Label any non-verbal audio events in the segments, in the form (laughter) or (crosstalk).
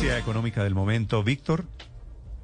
Noticia económica del momento, Víctor.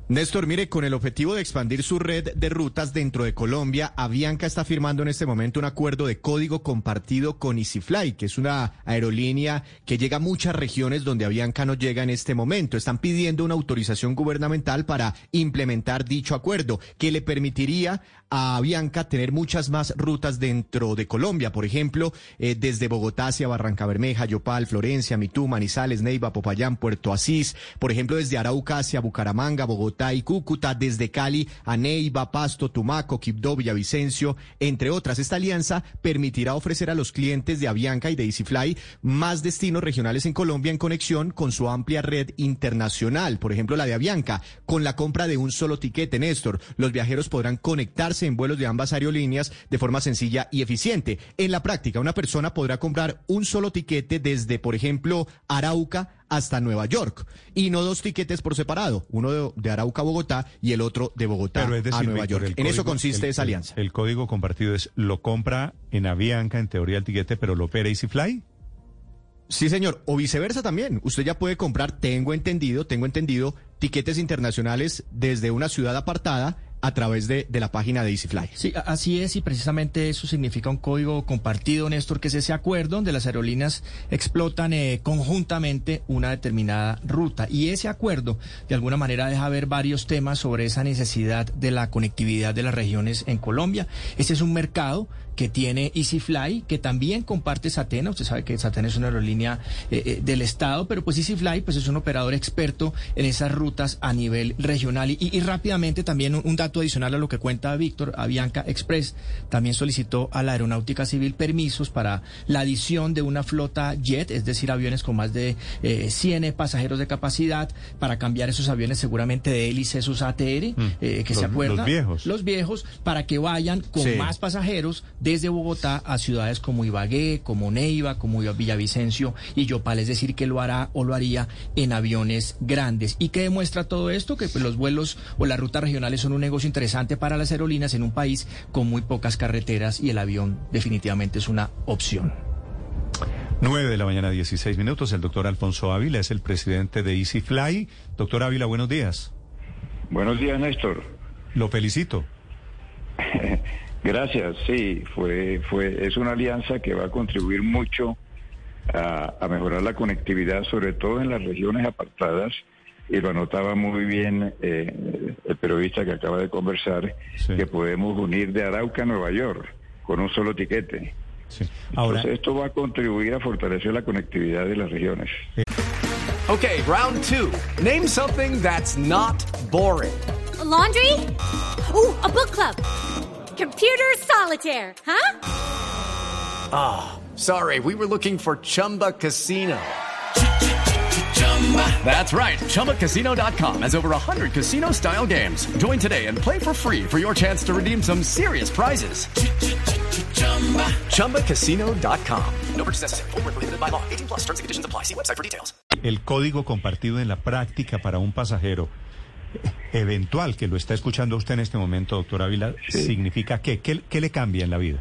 Néstor, mire, con el objetivo de expandir su red de rutas dentro de Colombia, Avianca está firmando en este momento un acuerdo de código compartido con EasyFly, que es una aerolínea que llega a muchas regiones donde Avianca no llega en este momento. Están pidiendo una autorización gubernamental para implementar dicho acuerdo, que le permitiría a Avianca tener muchas más rutas dentro de Colombia. Por ejemplo, eh, desde Bogotá hacia Barranca Bermeja, Yopal, Florencia, Mitú, Manizales, Neiva, Popayán, Puerto Asís. Por ejemplo, desde Arauca hacia Bucaramanga, Bogotá y Cúcuta, desde Cali a Neiva, Pasto, Tumaco, Quibdó, Villavicencio, entre otras. Esta alianza permitirá ofrecer a los clientes de Avianca y de EasyFly más destinos regionales en Colombia en conexión con su amplia red internacional. Por ejemplo, la de Avianca, con la compra de un solo tiquete, Néstor. Los viajeros podrán conectarse en vuelos de ambas aerolíneas de forma sencilla y eficiente. En la práctica, una persona podrá comprar un solo tiquete desde, por ejemplo, Arauca hasta Nueva York y no dos tiquetes por separado, uno de, de Arauca a Bogotá y el otro de Bogotá Pero es decir, a Nueva Víctor, York. En eso consiste el- esa el- alianza. El, código compartido es lo compra en Avianca, en teoría el tiquete, pero lo opera EasyFly. Sí, señor, o viceversa también. Usted ya puede comprar, tengo entendido, tengo entendido, tiquetes internacionales desde una ciudad apartada a través de, de la página de EasyFly. Sí, así es, y precisamente eso significa un código compartido, Néstor, que es ese acuerdo donde las aerolíneas explotan eh, conjuntamente una determinada ruta. Y ese acuerdo, de alguna manera, deja ver varios temas sobre esa necesidad de la conectividad de las regiones en Colombia. Este es un mercado que tiene EasyFly, que también comparte Satena. Usted sabe que Satena es una aerolínea eh, eh, del Estado, pero pues EasyFly pues es un operador experto en esas rutas a nivel regional. Y, rápidamente también un dato adicional a lo que cuenta Víctor, Avianca Express también solicitó a la Aeronáutica Civil permisos para la adición de una flota jet, es decir, aviones con más de eh, 100 pasajeros de capacidad, para cambiar esos aviones seguramente de hélice, esos ATR, eh, que los- se acuerdan. los viejos. Los viejos, para que vayan con Sí. más pasajeros desde Bogotá a ciudades como Ibagué, como Neiva, como Villavicencio y Yopal, es decir, que lo hará o lo haría en aviones grandes. ¿Y qué demuestra todo esto? Que pues, los vuelos o las rutas regionales son un negocio interesante para las aerolíneas en un país con muy pocas carreteras y el avión definitivamente es una opción. 9 de la mañana, 16 minutos. El doctor Alfonso Ávila es el presidente de EasyFly. Doctor Ávila, buenos días. Buenos días, Néstor. Lo felicito. (laughs) Gracias. Sí, fue, fue, es una alianza que va a contribuir mucho a, a mejorar la conectividad, sobre todo en las regiones apartadas. Y lo anotaba muy bien eh, el periodista que acaba de conversar, Sí. que podemos unir de Arauca a Nueva York con un solo tiquete. Sí. Ahora, Entonces, esto va a contribuir a fortalecer la conectividad de las regiones. Okay, round two. Name something that's not boring. A laundry? Ooh, a book club. Computer solitaire, huh? Sorry, we were looking for Chumba Casino. That's right. ChumbaCasino.com has over 100 casino style games. Join today and play for free for your chance to redeem some serious prizes. ChumbaCasino.com. No purchase necessary. Void where prohibited by law. 18 plus terms and conditions apply. See website for details. el código compartido en la práctica para un pasajero eventual que lo está escuchando usted en este momento, doctor Ávila, Sí. significa qué? ¿Qué, qué le cambia en la vida?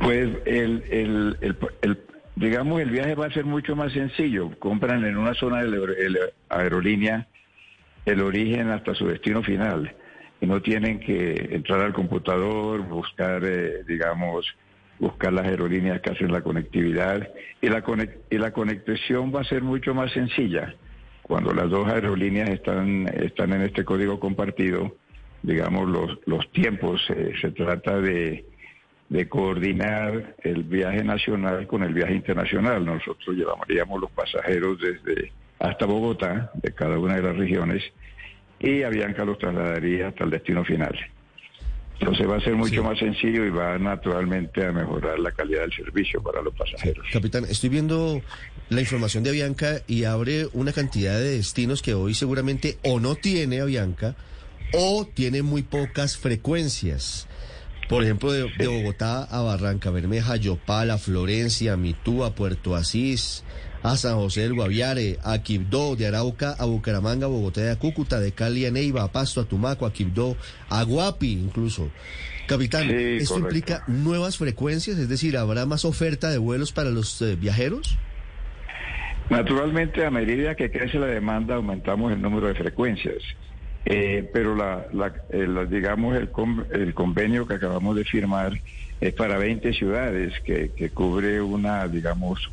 Pues el, el, el- el- digamos, el viaje va a ser mucho más sencillo. Compran en una zona de la aerolínea el origen hasta su destino final. Y no tienen que entrar al computador, buscar, eh, digamos, buscar las aerolíneas que hacen la conectividad. Y la, conec- y la conexión va a ser mucho más sencilla. Cuando las dos aerolíneas están, están en este código compartido, digamos, los, los tiempos, eh, se trata de de coordinar el viaje nacional con el viaje internacional. Nosotros llevaríamos los pasajeros desde hasta Bogotá, de cada una de las regiones, y Avianca los trasladaría hasta el destino final. Entonces va a ser mucho Sí. más sencillo y va naturalmente a mejorar la calidad del servicio para los pasajeros. Capitán, estoy viendo la información de Avianca y abre una cantidad de destinos que hoy seguramente o no tiene Avianca o tiene muy pocas frecuencias. Por ejemplo, de, de Bogotá a Barranca Bermeja, Yopal, a Florencia, Mitúa, Puerto Asís, a San José del Guaviare, a Quibdó, de Arauca a Bucaramanga, Bogotá a Cúcuta, de Cali a Neiva, a Pasto, a Tumaco, a Quibdó, a Guapi incluso. Capitán, Sí, ¿esto correcto. implica nuevas frecuencias? Es decir, ¿habrá más oferta de vuelos para los eh, viajeros? Naturalmente, a medida que crece la demanda, aumentamos el número de frecuencias. Eh, pero la, la- el, digamos el, con- el convenio que acabamos de firmar es para 20 ciudades que, que cubre una digamos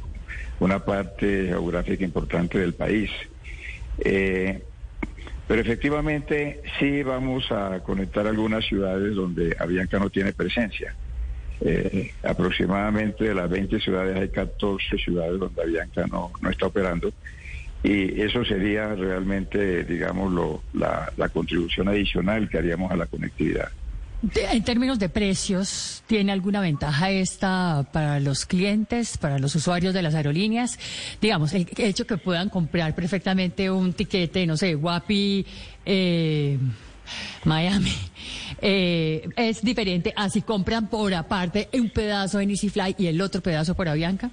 una parte geográfica importante del país. Eh, pero efectivamente sí vamos a conectar algunas ciudades donde Avianca no tiene presencia. Eh, aproximadamente de las 20 ciudades hay 14 ciudades donde Avianca no, no está operando y eso sería realmente, digamos, lo- la, contribución adicional que haríamos a la conectividad. En términos de precios, ¿tiene alguna ventaja esta para los clientes, para los usuarios de las aerolíneas? Digamos, el hecho que puedan comprar perfectamente un tiquete, no sé, Guapi, eh, Miami, (laughs) eh, es diferente a si compran por aparte un pedazo en EasyFly y el otro pedazo por Avianca.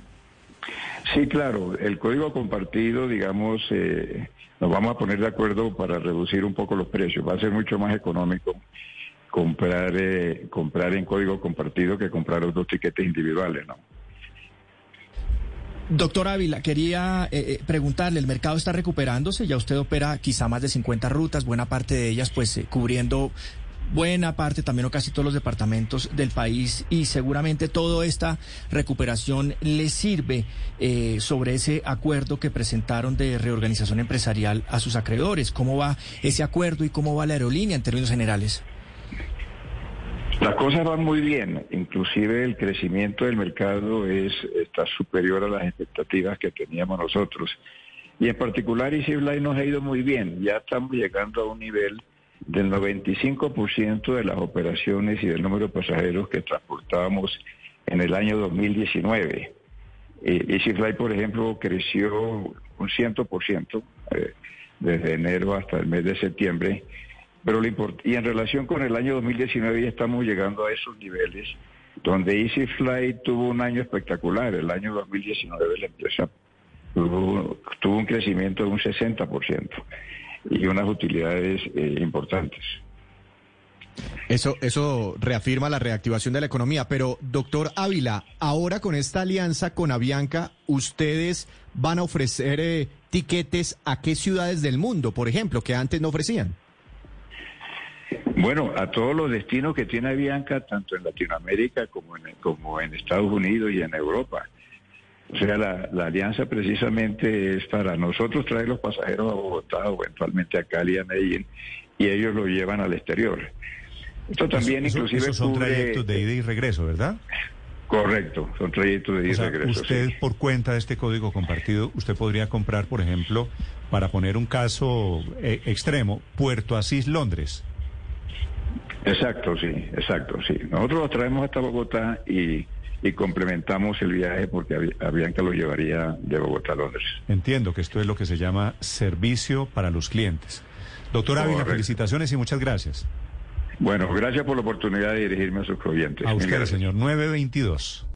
Sí, claro, el código compartido, digamos, eh, nos vamos a poner de acuerdo para reducir un poco los precios. Va a ser mucho más económico comprar eh, comprar en código compartido que comprar otros tiquetes individuales, ¿no? Doctor Ávila, quería eh, eh, preguntarle, ¿el mercado está recuperándose? Ya usted opera quizá más de 50 rutas, buena parte de ellas pues eh, cubriendo buena parte, también o casi todos los departamentos del país y seguramente toda esta recuperación le sirve eh, sobre ese acuerdo que presentaron de reorganización empresarial a sus acreedores. ¿Cómo va ese acuerdo y cómo va la aerolínea en términos generales? Las cosas van muy bien, inclusive el crecimiento del mercado es está superior a las expectativas que teníamos nosotros. Y en particular EasyFly nos ha ido muy bien, ya estamos llegando a un nivel del 95% de las operaciones y del número de pasajeros que transportábamos en el año 2019. Eh, EasyFly, por ejemplo, creció un 100% eh, desde enero hasta el mes de septiembre. Pero lo y en relación con el año 2019 ya estamos llegando a esos niveles donde EasyFly tuvo un año espectacular. El año 2019 la empresa tuvo, tuvo un crecimiento de un 60% y unas utilidades eh, importantes. Eso, eso reafirma la reactivación de la economía. Pero, doctor Ávila, ahora con esta alianza con Avianca, ¿ustedes van a ofrecer eh, tiquetes a qué ciudades del mundo, por ejemplo, que antes no ofrecían? Bueno, a todos los destinos que tiene Avianca, tanto en Latinoamérica como en, como en Estados Unidos y en Europa. O sea, la, la alianza precisamente es para nosotros traer los pasajeros a Bogotá o eventualmente a Cali, a Medellín, y ellos lo llevan al exterior. Esto también Eso- inclusive son cubre- trayectos de ida y regreso, ¿verdad? Correcto, son trayectos de ida O y regreso. usted sí. por cuenta de este código compartido, usted podría comprar, por ejemplo, para poner un caso eh, extremo, Puerto Asís, Londres. Exacto, sí, exacto, sí. Nosotros los traemos hasta Bogotá y, y complementamos el viaje porque Avi- Avianca lo llevaría de Bogotá a Londres. Entiendo que esto es lo que se llama servicio para los clientes. Doctor Ávila, felicitaciones y muchas gracias. Bueno, gracias por la oportunidad de dirigirme a sus clientes. A usted, señor. 922.